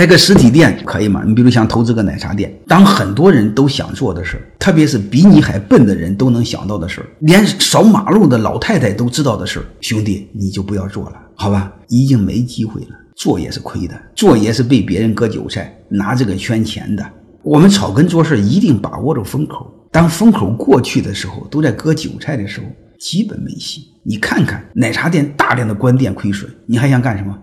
开个实体店可以吗？你比如想投资个奶茶店，当很多人都想做的事儿，特别是比你还笨的人都能想到的事儿，连扫马路的老太太都知道的事儿，兄弟，你就不要做了，好吧？已经没机会了，做也是亏的，做也是被别人割韭菜，拿这个圈钱的。我们草根做事一定把握住风口，当风口过去的时候，都在割韭菜的时候，基本没戏。你看看奶茶店大量的关店亏损，你还想干什么？